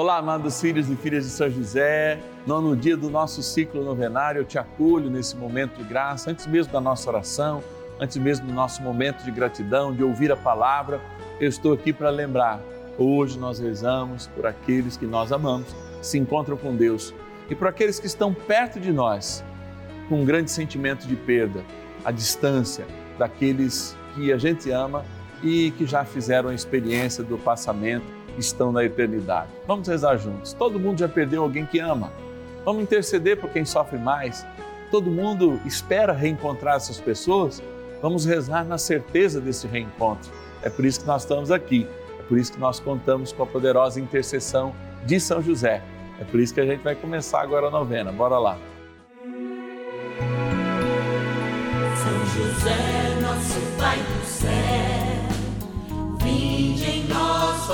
Olá, amados filhos e filhas de São José. Nono dia do nosso ciclo novenário, eu te acolho nesse momento de graça, antes mesmo da nossa oração, antes mesmo do nosso momento de gratidão, de ouvir a palavra. Eu estou aqui para lembrar. Hoje nós rezamos por aqueles que nós amamos, se encontram com Deus, e por aqueles que estão perto de nós, com um grande sentimento de perda, a distância daqueles que a gente ama e que já fizeram a experiência do passamento estão na eternidade. Vamos rezar juntos. Todo mundo já perdeu alguém que ama. Vamos interceder por quem sofre mais. Todo mundo espera reencontrar essas pessoas. Vamos rezar na certeza desse reencontro. É por isso que nós estamos aqui. É por isso que nós contamos com a poderosa intercessão de São José. É por isso que a gente vai começar agora a novena. Bora lá. São José, nosso Pai do céu,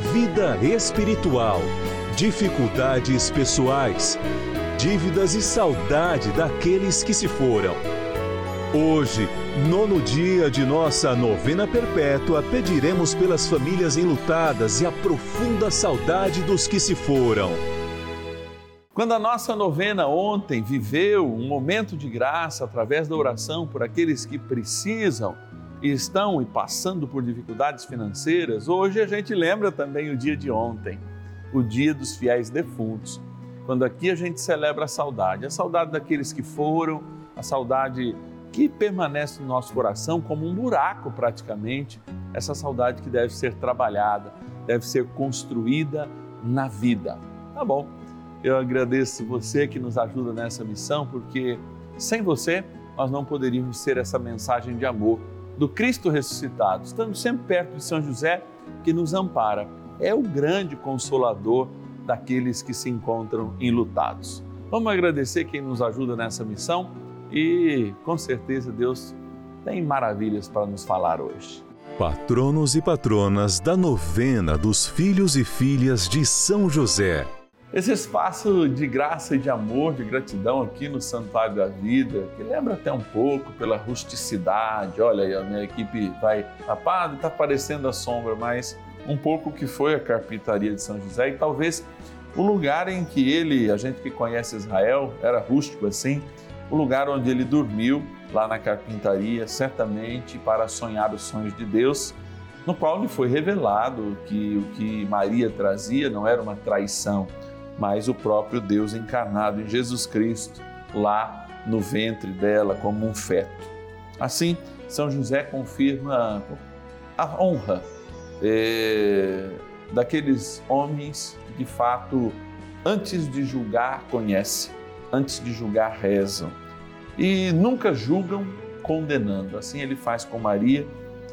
vida espiritual, dificuldades pessoais, dívidas e saudade daqueles que se foram. Hoje, nono dia de nossa novena perpétua, pediremos pelas famílias enlutadas e a profunda saudade dos que se foram. Quando a nossa novena ontem viveu um momento de graça através da oração por aqueles que precisam, estão e passando por dificuldades financeiras, hoje a gente lembra também o dia de ontem, o dia dos fiéis defuntos, quando aqui a gente celebra a saudade, a saudade daqueles que foram, a saudade que permanece no nosso coração como um buraco praticamente, essa saudade que deve ser trabalhada, deve ser construída na vida. Tá bom, eu agradeço você que nos ajuda nessa missão, porque sem você nós não poderíamos ser essa mensagem de amor do Cristo ressuscitado, estando sempre perto de São José, que nos ampara. É o grande consolador daqueles que se encontram enlutados. Vamos agradecer quem nos ajuda nessa missão e com certeza Deus tem maravilhas para nos falar hoje. Patronos e patronas da novena dos filhos e filhas de São José. Esse espaço de graça e de amor, de gratidão aqui no Santuário da Vida, que lembra até um pouco pela rusticidade. Olha aí, a minha equipe vai tapado, está aparecendo a sombra, mas um pouco que foi a carpintaria de São José e talvez o lugar em que ele, a gente que conhece Israel, era rústico assim, o lugar onde ele dormiu lá na carpintaria, certamente para sonhar os sonhos de Deus, no qual lhe foi revelado que o que Maria trazia não era uma traição, mas o próprio Deus encarnado em Jesus Cristo, lá no ventre dela, como um feto. Assim, São José confirma a honra é, daqueles homens que, de fato, antes de julgar, conhecem, antes de julgar, rezam e nunca julgam condenando. Assim ele faz com Maria,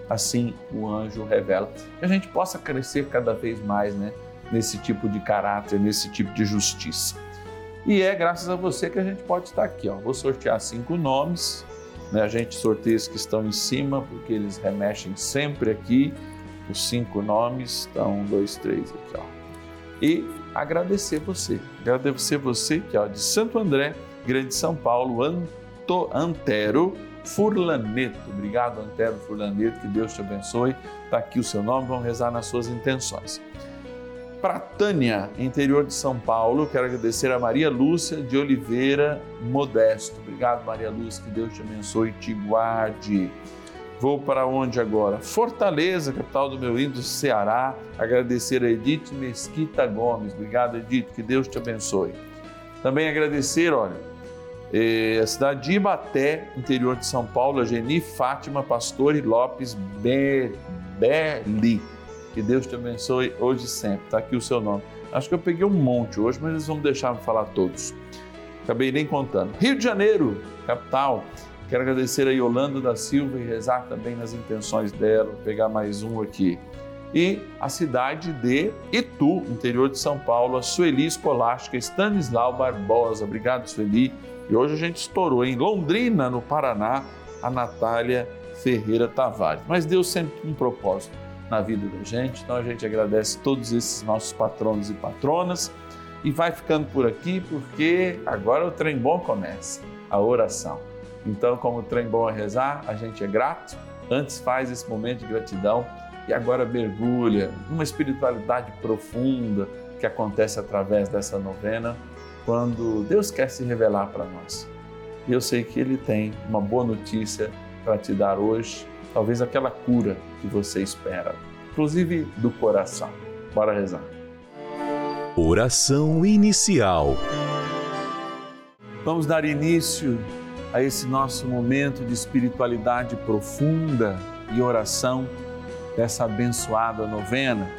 assim o anjo revela. Que a gente possa crescer cada vez mais, né? Nesse tipo de caráter, nesse tipo de justiça. E é graças a você que a gente pode estar aqui. Ó. Vou sortear cinco nomes, né? a gente sorteia os que estão em cima, porque eles remexem sempre aqui. Os cinco nomes, então, um, dois, três aqui. Ó. E agradecer você, agradecer você que ó, de Santo André, Grande São Paulo, Anto, Antero Furlaneto. Obrigado, Antero Furlaneto, que Deus te abençoe. Está aqui o seu nome, vamos rezar nas suas intenções. Para Tânia, interior de São Paulo, quero agradecer a Maria Lúcia de Oliveira Modesto. Obrigado, Maria Lúcia, que Deus te abençoe e te guarde. Vou para onde agora? Fortaleza, capital do meu índio Ceará. Agradecer a Edith Mesquita Gomes. Obrigado, Edith, que Deus te abençoe. Também agradecer, olha, eh, a cidade de Ibaté, interior de São Paulo, a Geni Fátima Pastore Lopes Belli. Que Deus te abençoe hoje e sempre. Está aqui o seu nome. Acho que eu peguei um monte hoje, mas eles vão deixar me falar todos. Acabei nem contando. Rio de Janeiro, capital. Quero agradecer a Yolanda da Silva e rezar também nas intenções dela. Vou pegar mais um aqui. E a cidade de Itu, interior de São Paulo, a Sueli Escolástica Stanislau Barbosa. Obrigado, Sueli. E hoje a gente estourou em Londrina, no Paraná, a Natália Ferreira Tavares. Mas Deus sempre tem um propósito na vida da gente. Então a gente agradece todos esses nossos patronos e patronas e vai ficando por aqui porque agora o trem bom começa, a oração. Então, como o trem bom é rezar, a gente é grato, antes faz esse momento de gratidão e agora mergulha numa espiritualidade profunda que acontece através dessa novena, quando Deus quer se revelar para nós. E eu sei que Ele tem uma boa notícia para te dar hoje talvez aquela cura que você espera, inclusive do coração. Bora rezar. Oração inicial. Vamos dar início a esse nosso momento de espiritualidade profunda e oração dessa abençoada novena,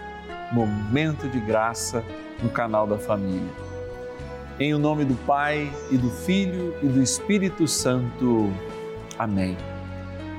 Momento de Graça no canal da Família. Em o nome do Pai e do Filho e do Espírito Santo. Amém.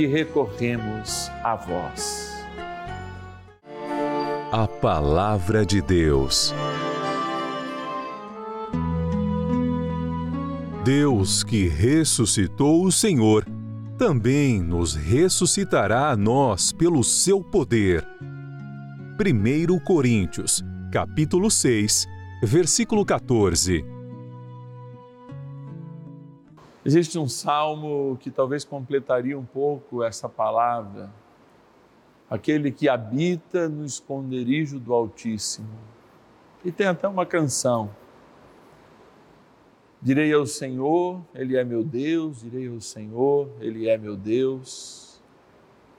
que recorremos a vós. A Palavra de Deus. Deus que ressuscitou o Senhor, também nos ressuscitará a nós pelo seu poder. 1 Coríntios, capítulo 6, versículo 14. Existe um salmo que talvez completaria um pouco essa palavra. Aquele que habita no esconderijo do Altíssimo. E tem até uma canção. Direi ao Senhor, Ele é meu Deus, direi ao Senhor, Ele é meu Deus,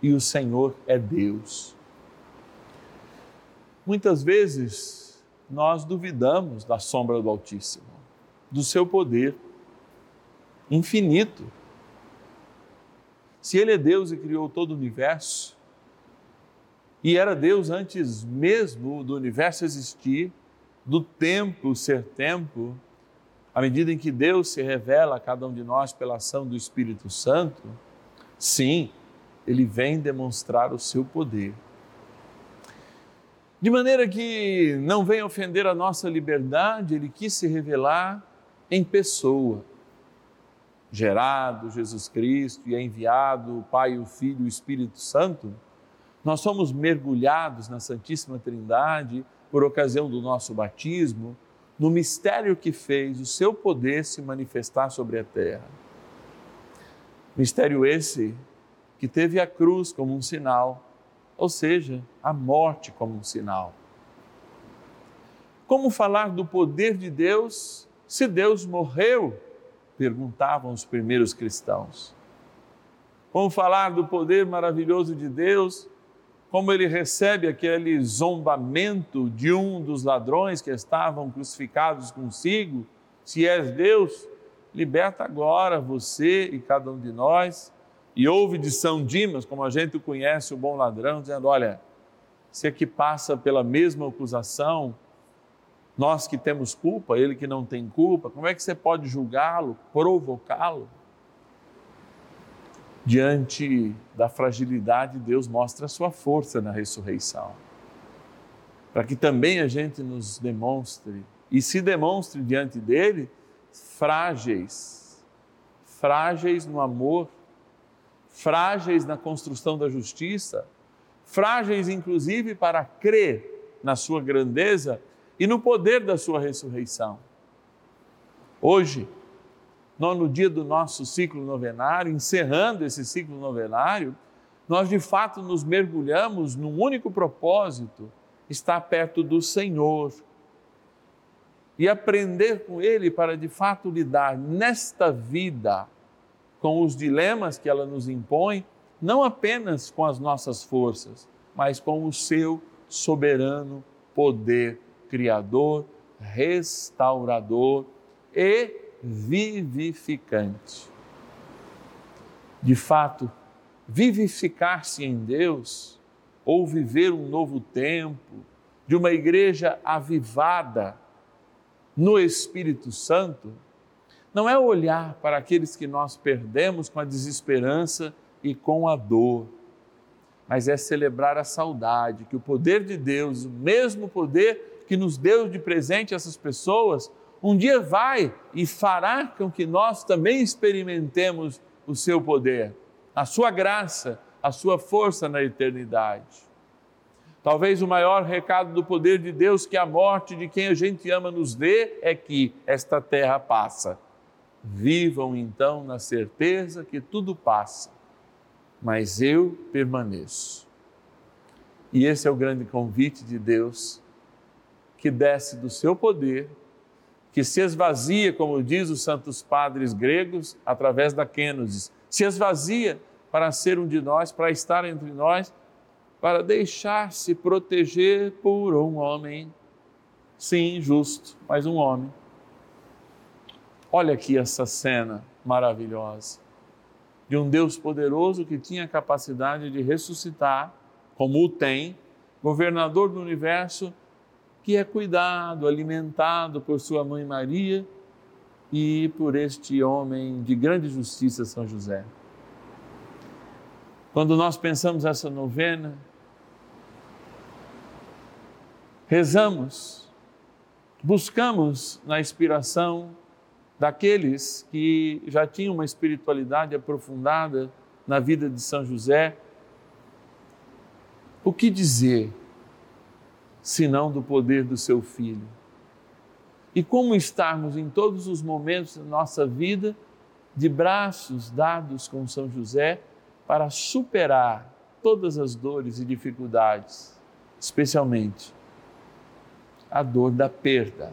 e o Senhor é Deus. Muitas vezes nós duvidamos da sombra do Altíssimo, do seu poder infinito. Se Ele é Deus e criou todo o universo, e era Deus antes mesmo do universo existir, do tempo ser tempo, à medida em que Deus se revela a cada um de nós pela ação do Espírito Santo, sim, ele vem demonstrar o seu poder. De maneira que não venha ofender a nossa liberdade, ele quis se revelar em pessoa. Gerado Jesus Cristo e é enviado o Pai, o Filho e o Espírito Santo, nós somos mergulhados na Santíssima Trindade por ocasião do nosso batismo, no mistério que fez o seu poder se manifestar sobre a terra. Mistério esse que teve a cruz como um sinal, ou seja, a morte como um sinal. Como falar do poder de Deus se Deus morreu? Perguntavam os primeiros cristãos. Como falar do poder maravilhoso de Deus como ele recebe aquele zombamento de um dos ladrões que estavam crucificados consigo, se és Deus, liberta agora você e cada um de nós. E ouve de São Dimas, como a gente conhece, o bom ladrão, dizendo: Olha, se é que passa pela mesma acusação, nós que temos culpa, ele que não tem culpa, como é que você pode julgá-lo, provocá-lo? diante da fragilidade, Deus mostra a sua força na ressurreição. Para que também a gente nos demonstre e se demonstre diante dele frágeis, frágeis no amor, frágeis na construção da justiça, frágeis inclusive para crer na sua grandeza e no poder da sua ressurreição. Hoje, nono dia do nosso ciclo novenário, encerrando esse ciclo novenário, nós de fato nos mergulhamos num único propósito: estar perto do Senhor e aprender com Ele para de fato lidar nesta vida com os dilemas que ela nos impõe, não apenas com as nossas forças, mas com o seu soberano poder criador, restaurador e vivificante. De fato, vivificar-se em Deus ou viver um novo tempo de uma igreja avivada no Espírito Santo, não é olhar para aqueles que nós perdemos com a desesperança e com a dor, mas é celebrar a saudade, que o poder de Deus, o mesmo poder que nos deu de presente essas pessoas, um dia vai e fará com que nós também experimentemos o seu poder, a sua graça, a sua força na eternidade. Talvez o maior recado do poder de Deus que a morte de quem a gente ama nos dê é que esta terra passa. Vivam então na certeza que tudo passa, mas eu permaneço. E esse é o grande convite de Deus que desce do seu poder que se esvazia, como diz os santos padres gregos, através da kenosis, se esvazia para ser um de nós, para estar entre nós, para deixar-se proteger por um homem. Sim, justo, mas um homem. Olha aqui essa cena maravilhosa de um Deus poderoso que tinha a capacidade de ressuscitar, como o tem, governador do universo, que é cuidado, alimentado por sua mãe Maria e por este homem de grande justiça, São José. Quando nós pensamos essa novena, rezamos, buscamos na inspiração daqueles que já tinham uma espiritualidade aprofundada na vida de São José, o que dizer senão do poder do seu Filho. E como estarmos em todos os momentos da nossa vida de braços dados com São José para superar todas as dores e dificuldades, especialmente a dor da perda.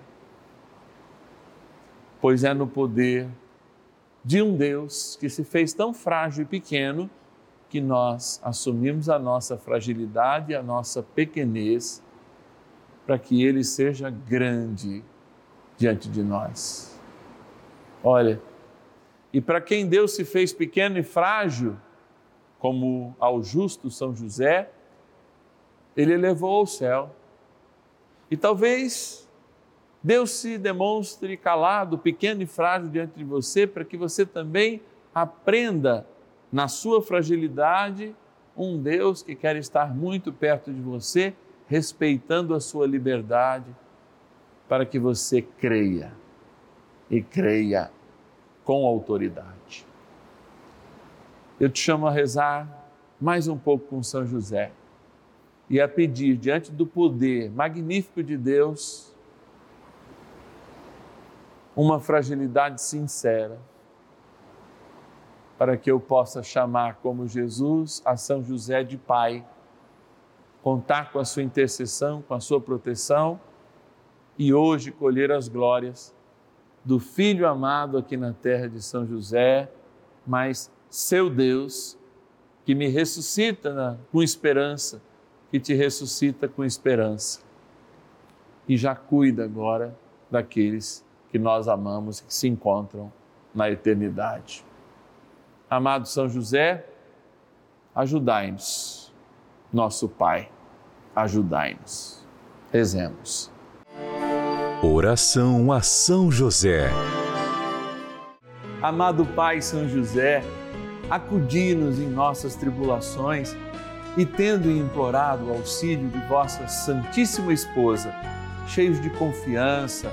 Pois é no poder de um Deus que se fez tão frágil e pequeno que nós assumimos a nossa fragilidade, a nossa pequenez para que ele seja grande diante de nós. Olha, e para quem Deus se fez pequeno e frágil, como ao justo São José, ele elevou ao céu. E talvez Deus se demonstre calado, pequeno e frágil diante de você, para que você também aprenda na sua fragilidade um Deus que quer estar muito perto de você, respeitando a sua liberdade, para que você creia e creia com autoridade. Eu te chamo a rezar mais um pouco com São José e a pedir diante do poder magnífico de Deus uma fragilidade sincera para que eu possa chamar como Jesus a São José de Pai, contar com a sua intercessão, com a sua proteção e hoje colher as glórias do Filho amado aqui na terra de São José, mas seu Deus, que me ressuscita na, com esperança, que te ressuscita com esperança. E já cuida agora daqueles que nós amamos e que se encontram na eternidade. Amado São José, ajudai-nos, nosso Pai, ajudai-nos. Rezemos. Oração a São José. Amado Pai São José, acudi-nos em nossas tribulações e, tendo implorado o auxílio de vossa Santíssima Esposa, cheios de confiança,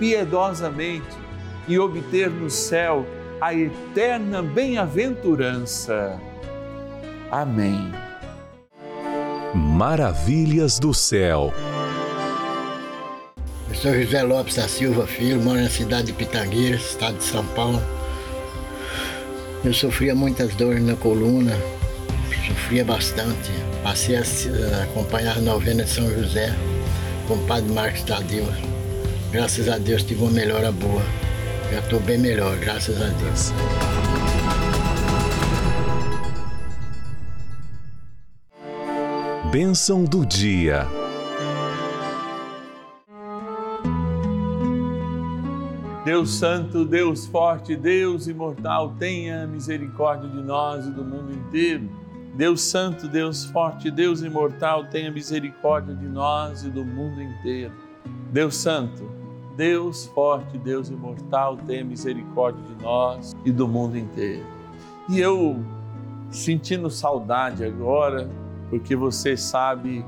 piedosamente e obter no céu a eterna bem-aventurança. Amém. Maravilhas do céu. Eu sou José Lopes da Silva Filho, moro na cidade de Pitangueiras, estado de São Paulo. Eu sofria muitas dores na coluna, sofria bastante. Passei a acompanhar a novena de São José com o padre Marcos Tadeu. Graças a Deus tive uma melhora boa. Já estou bem melhor, graças a Deus. Bênção do dia. Deus Santo, Deus Forte, Deus Imortal, tenha misericórdia de nós e do mundo inteiro. Deus Santo, Deus Forte, Deus Imortal, tenha misericórdia de nós e do mundo inteiro. Deus Santo, Deus forte, Deus imortal, tenha misericórdia de nós e do mundo inteiro. E eu, sentindo saudade agora, porque você sabe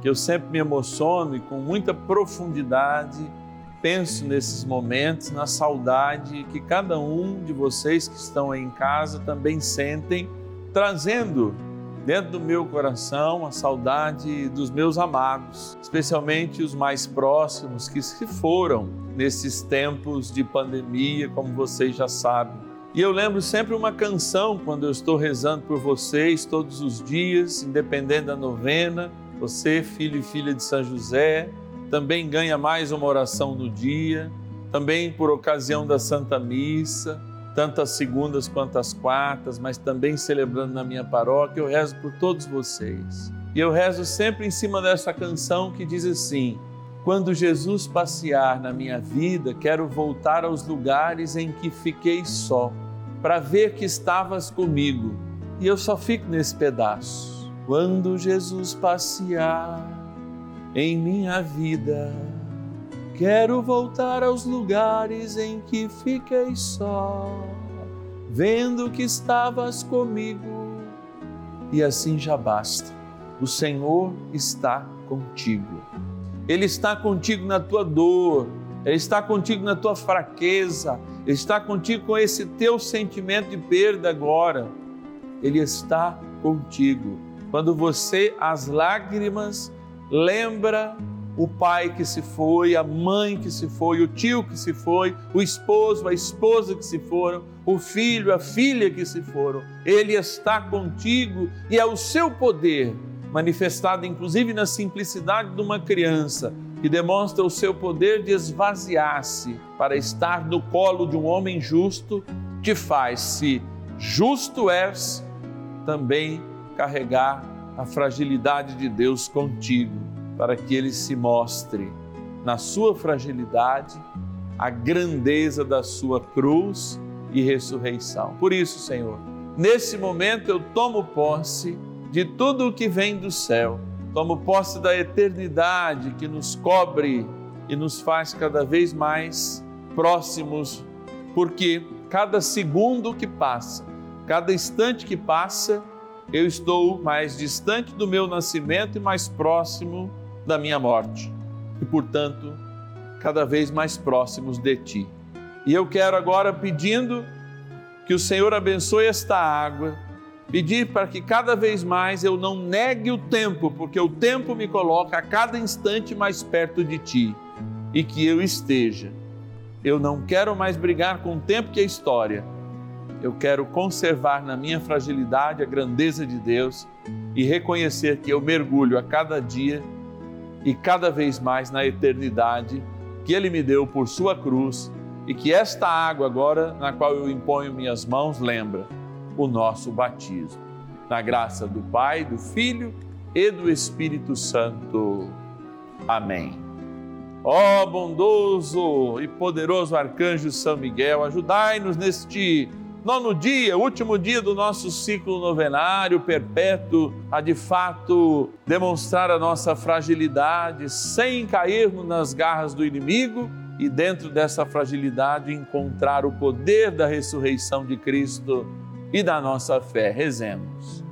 que eu sempre me emociono e com muita profundidade penso nesses momentos, na saudade que cada um de vocês que estão aí em casa também sentem, trazendo dentro do meu coração a saudade dos meus amados, especialmente os mais próximos que se foram nesses tempos de pandemia, como vocês já sabem. E eu lembro sempre uma canção quando eu estou rezando por vocês todos os dias, independente da novena. Você, filho e filha de São José, também ganha mais uma oração no dia, também por ocasião da Santa Missa tanto as segundas quanto as quartas, mas também celebrando na minha paróquia, eu rezo por todos vocês. E eu rezo sempre em cima dessa canção que diz assim: Quando Jesus passear na minha vida, quero voltar aos lugares em que fiquei só, para ver que estavas comigo. E eu só fico nesse pedaço. Quando Jesus passear em minha vida, quero voltar aos lugares em que fiquei só, vendo que estavas comigo. E assim já basta. O Senhor está contigo. Ele está contigo na tua dor, Ele está contigo na tua fraqueza, Ele está contigo com esse teu sentimento de perda agora. Ele está contigo. Quando você, as lágrimas, lembra o pai que se foi, a mãe que se foi, o tio que se foi, o esposo, a esposa que se foram, o filho, a filha que se foram. Ele está contigo e é o seu poder manifestada inclusive na simplicidade de uma criança, que demonstra o seu poder de esvaziar-se para estar no colo de um homem justo, te faz, se justo és, também carregar a fragilidade de Deus contigo, para que ele se mostre na sua fragilidade a grandeza da sua cruz e ressurreição. Por isso, Senhor, nesse momento eu tomo posse de tudo o que vem do céu. Tomo posse da eternidade que nos cobre e nos faz cada vez mais próximos, porque cada segundo que passa, cada instante que passa, eu estou mais distante do meu nascimento e mais próximo da minha morte. E, portanto, cada vez mais próximos de ti. E eu quero agora pedindo que o Senhor abençoe esta água Pedir para que cada vez mais eu não negue o tempo, porque o tempo me coloca a cada instante mais perto de Ti e que eu esteja. Eu não quero mais brigar com o tempo que é história. Eu quero conservar na minha fragilidade a grandeza de Deus e reconhecer que eu mergulho a cada dia e cada vez mais na eternidade que Ele me deu por Sua cruz e que esta água agora, na qual eu imponho minhas mãos, lembra o nosso batismo. Na graça do Pai, do Filho e do Espírito Santo. Amém. Ó oh, bondoso e poderoso arcanjo São Miguel, ajudai-nos neste nono dia, último dia do nosso ciclo novenário perpétuo, a de fato demonstrar a nossa fragilidade sem cairmos nas garras do inimigo e dentro dessa fragilidade encontrar o poder da ressurreição de Cristo e da nossa fé. Rezemos.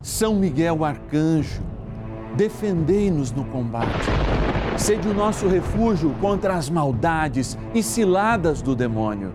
São Miguel Arcanjo, defendei-nos no combate. Sede o nosso refúgio contra as maldades e ciladas do demônio.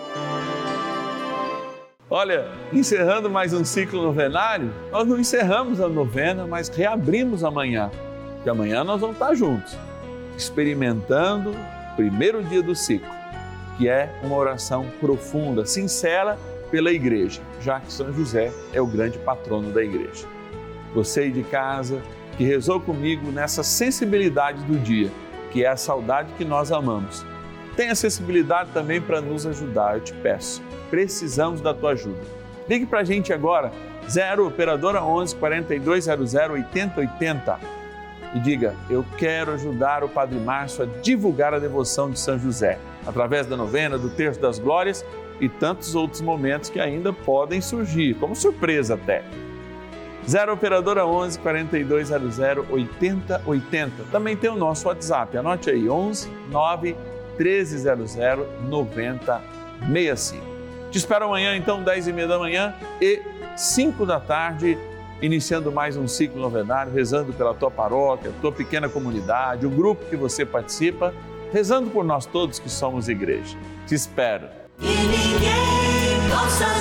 Olha, encerrando mais um ciclo novenário, nós não encerramos a novena, mas reabrimos amanhã. Que amanhã nós vamos estar juntos, experimentando o primeiro dia do ciclo que é uma oração profunda, sincera pela igreja, já que São José é o grande patrono da igreja. Você de casa que rezou comigo nessa sensibilidade do dia, que é a saudade que nós amamos. Tenha sensibilidade também para nos ajudar, eu te peço. Precisamos da tua ajuda. Ligue para a gente agora, 0 Operadora 11 4200 8080 e diga: Eu quero ajudar o Padre Márcio a divulgar a devoção de São José através da novena, do Terço das Glórias e tantos outros momentos que ainda podem surgir, como surpresa até. 0 Operadora 11 4200 8080. Também tem o nosso WhatsApp, anote aí, 11 9 1300 9065. Te espero amanhã, então, 10 e meia da manhã e 5 da tarde, iniciando mais um ciclo novenário, rezando pela tua paróquia, tua pequena comunidade, o grupo que você participa rezando por nós todos que somos igreja. Te espero. E ninguém possa